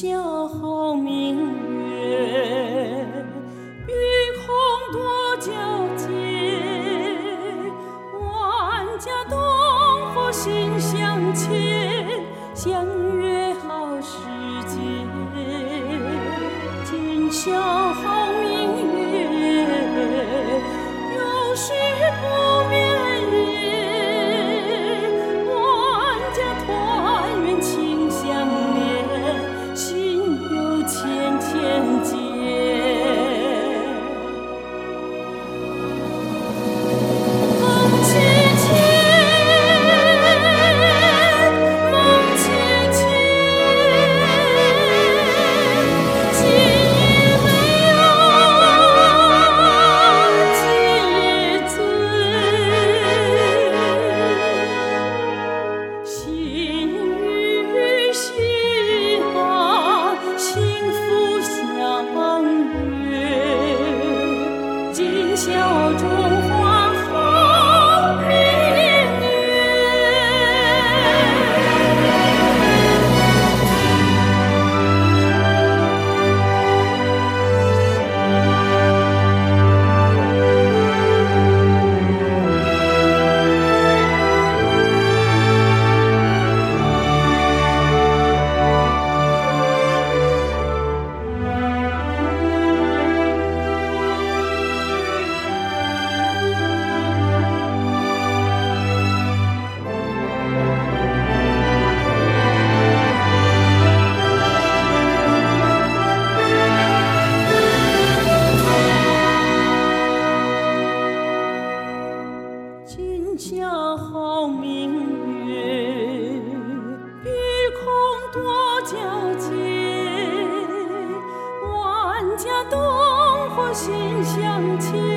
消好明月，玉空多皎洁，万家灯火心相牵，相约好时节，今宵。笑中心相牵